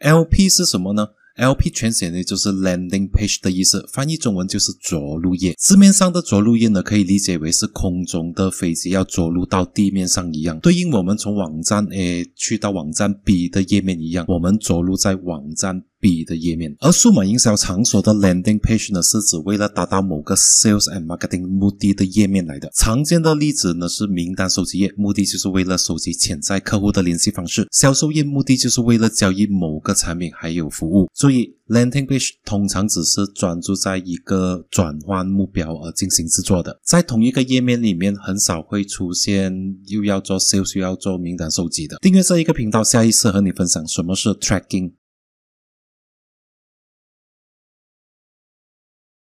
LP 是什么呢？LP 全写呢就是 landing page 的意思，翻译中文就是着陆页。字面上的着陆页呢，可以理解为是空中的飞机要着陆到地面上一样，对应我们从网站 A 去到网站 B 的页面一样，我们着陆在网站 B 的页面。而数码营销场所的 landing page 呢，是指为了达到某个 sales and marketing 目的的页面来的。常见的例子呢是名单收集页，目的就是为了收集潜在客户的联系方式；销售页目的就是为了交易某个产品还有服务。所以 landing page 通常只是专注在一个转换目标而进行制作的，在同一个页面里面很少会出现又要做 sales 又要做名单收集的。订阅这一个频道，下一次和你分享什么是 tracking